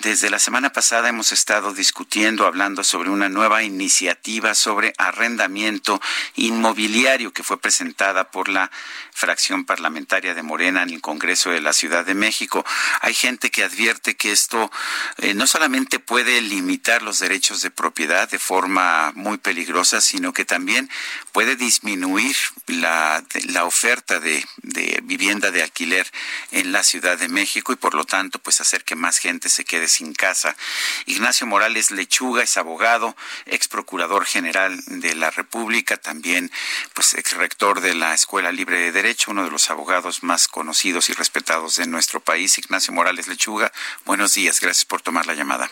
Desde la semana pasada hemos estado discutiendo, hablando sobre una nueva iniciativa sobre arrendamiento inmobiliario que fue presentada por la fracción parlamentaria de Morena en el Congreso de la Ciudad de México. Hay gente que advierte que esto eh, no solamente puede limitar los derechos de propiedad de forma muy peligrosa, sino que también puede disminuir la, la oferta de, de vivienda de alquiler en la Ciudad de México y por lo tanto pues hacer que más gente se quede sin casa. Ignacio Morales Lechuga es abogado, ex procurador general de la República, también pues ex rector de la Escuela Libre de Derecho, uno de los abogados más conocidos y respetados de nuestro país, Ignacio Morales Lechuga. Buenos días, gracias por tomar la llamada.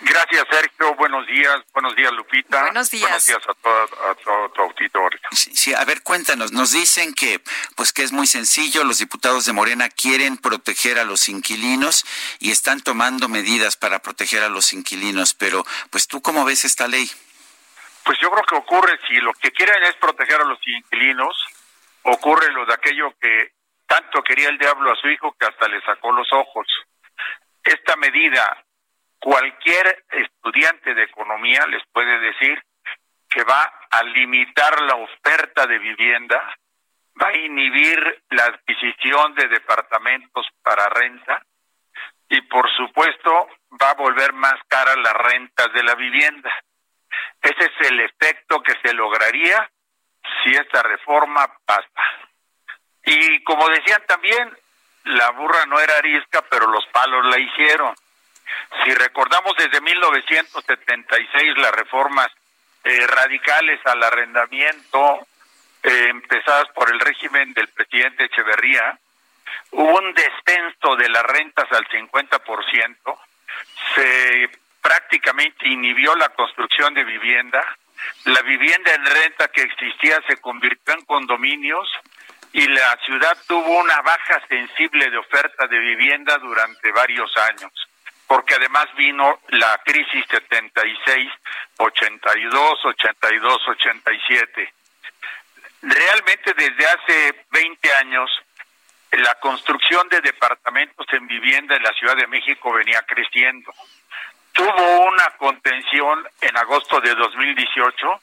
Gracias, Sergio. Buenos días. Buenos días, Lupita. Buenos días. Buenos días a todo, a todo tu auditorio. Sí, sí, a ver, cuéntanos. Nos dicen que, pues, que es muy sencillo. Los diputados de Morena quieren proteger a los inquilinos y están tomando medidas para proteger a los inquilinos. Pero, pues, ¿tú cómo ves esta ley? Pues yo creo que ocurre, si lo que quieren es proteger a los inquilinos, ocurre lo de aquello que tanto quería el diablo a su hijo que hasta le sacó los ojos. Esta medida cualquier estudiante de economía les puede decir que va a limitar la oferta de vivienda, va a inhibir la adquisición de departamentos para renta y por supuesto va a volver más cara las rentas de la vivienda. Ese es el efecto que se lograría si esta reforma pasa. Y como decían también, la burra no era arisca, pero los palos la hicieron. Si recordamos desde 1976 las reformas eh, radicales al arrendamiento, eh, empezadas por el régimen del presidente Echeverría, hubo un descenso de las rentas al 50%, se prácticamente inhibió la construcción de vivienda, la vivienda en renta que existía se convirtió en condominios y la ciudad tuvo una baja sensible de oferta de vivienda durante varios años porque además vino la crisis 76, 82, 82, 87. Realmente desde hace 20 años la construcción de departamentos en vivienda en la Ciudad de México venía creciendo. Tuvo una contención en agosto de 2018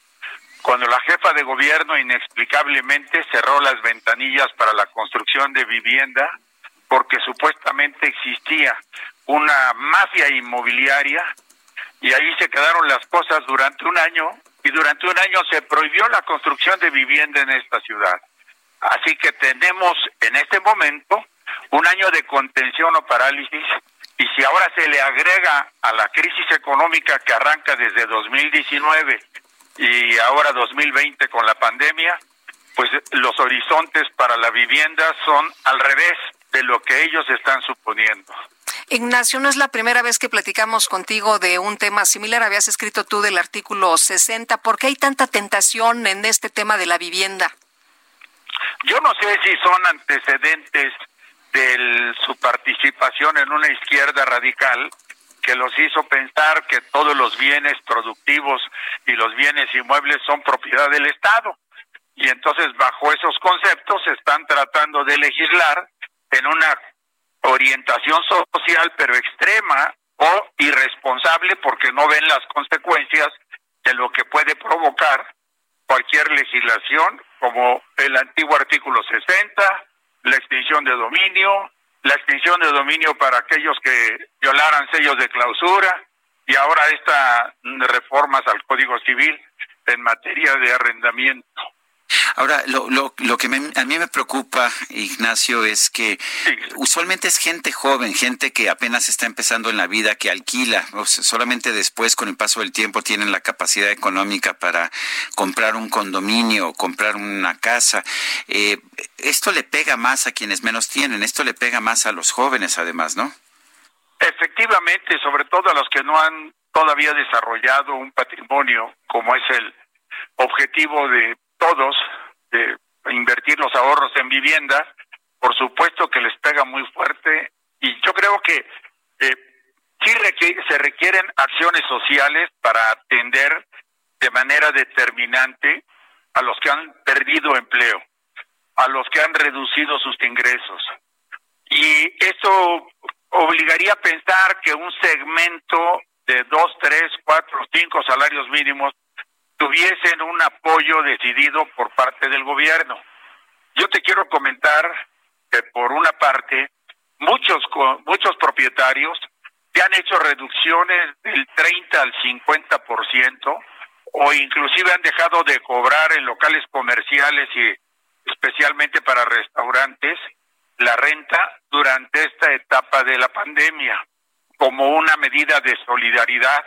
cuando la jefa de gobierno inexplicablemente cerró las ventanillas para la construcción de vivienda porque supuestamente existía una mafia inmobiliaria y ahí se quedaron las cosas durante un año y durante un año se prohibió la construcción de vivienda en esta ciudad. Así que tenemos en este momento un año de contención o parálisis y si ahora se le agrega a la crisis económica que arranca desde 2019 y ahora 2020 con la pandemia, pues los horizontes para la vivienda son al revés de lo que ellos están suponiendo. Ignacio, no es la primera vez que platicamos contigo de un tema similar. Habías escrito tú del artículo 60. ¿Por qué hay tanta tentación en este tema de la vivienda? Yo no sé si son antecedentes de su participación en una izquierda radical que los hizo pensar que todos los bienes productivos y los bienes inmuebles son propiedad del Estado. Y entonces bajo esos conceptos están tratando de legislar en una orientación social pero extrema o irresponsable porque no ven las consecuencias de lo que puede provocar cualquier legislación como el antiguo artículo 60, la extinción de dominio, la extinción de dominio para aquellos que violaran sellos de clausura y ahora estas reformas al Código Civil en materia de arrendamiento. Ahora, lo, lo, lo que a mí me preocupa, Ignacio, es que usualmente es gente joven, gente que apenas está empezando en la vida, que alquila, o sea, solamente después, con el paso del tiempo, tienen la capacidad económica para comprar un condominio comprar una casa. Eh, esto le pega más a quienes menos tienen, esto le pega más a los jóvenes, además, ¿no? efectivamente, sobre todo a los que no han todavía desarrollado un patrimonio como es el objetivo de todos, de invertir los ahorros en vivienda, por supuesto que les pega muy fuerte y yo creo que eh, sí se requieren acciones sociales para atender de manera determinante a los que han perdido empleo, a los que han reducido sus ingresos. Y eso obligaría a pensar que un segmento de dos, tres, cuatro, cinco salarios mínimos tuviesen un apoyo decidido por parte del gobierno. Yo te quiero comentar que por una parte muchos muchos propietarios se han hecho reducciones del 30 al 50% o inclusive han dejado de cobrar en locales comerciales y especialmente para restaurantes la renta durante esta etapa de la pandemia como una medida de solidaridad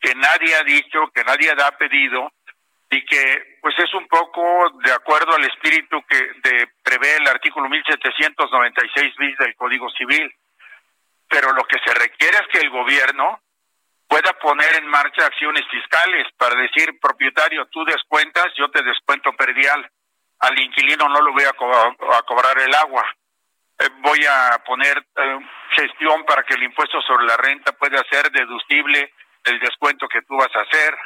que nadie ha dicho, que nadie ha pedido y que pues es un poco de acuerdo al espíritu que de, prevé el artículo 1796 bis del Código Civil. Pero lo que se requiere es que el gobierno pueda poner en marcha acciones fiscales para decir, propietario, tú descuentas, yo te descuento perdial. Al inquilino no lo voy a, cobrar el agua. Eh, voy a poner eh, gestión para que el impuesto sobre la renta pueda ser deducible del descuento que tú vas a hacer.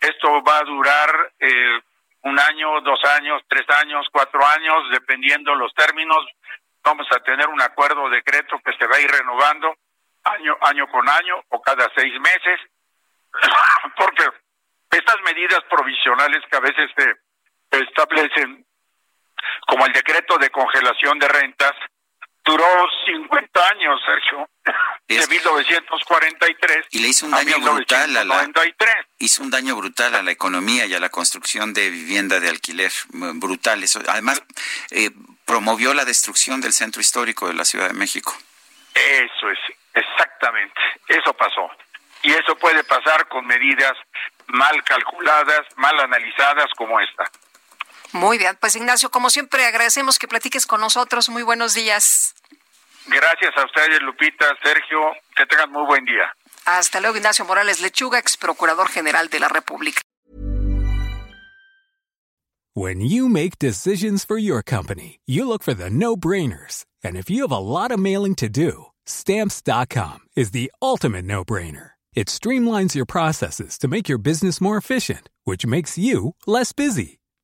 Esto va a durar eh, un año, dos años, tres años, cuatro años, dependiendo los términos. Vamos a tener un acuerdo decreto que se va a ir renovando año, año con año o cada seis meses, porque estas medidas provisionales que a veces se establecen, como el decreto de congelación de rentas, duró 50 años, Sergio, de 1943 y le hizo un daño brutal a la hizo un daño brutal a la economía y a la construcción de vivienda de alquiler brutal. Eso, además eh, promovió la destrucción del centro histórico de la Ciudad de México. Eso es exactamente, eso pasó y eso puede pasar con medidas mal calculadas, mal analizadas como esta. Muy bien, pues Ignacio, como siempre agradecemos que platiques con nosotros. Muy buenos días. Gracias a ustedes, Lupita, Sergio, que tengan muy buen día. Hasta luego, Ignacio Morales Lechuga, ex procurador general de la República. When you make decisions for your company, you look for the no-brainers. And if you have a lot of mailing to do, stamps.com is the ultimate no-brainer. It streamlines your processes to make your business more efficient, which makes you less busy.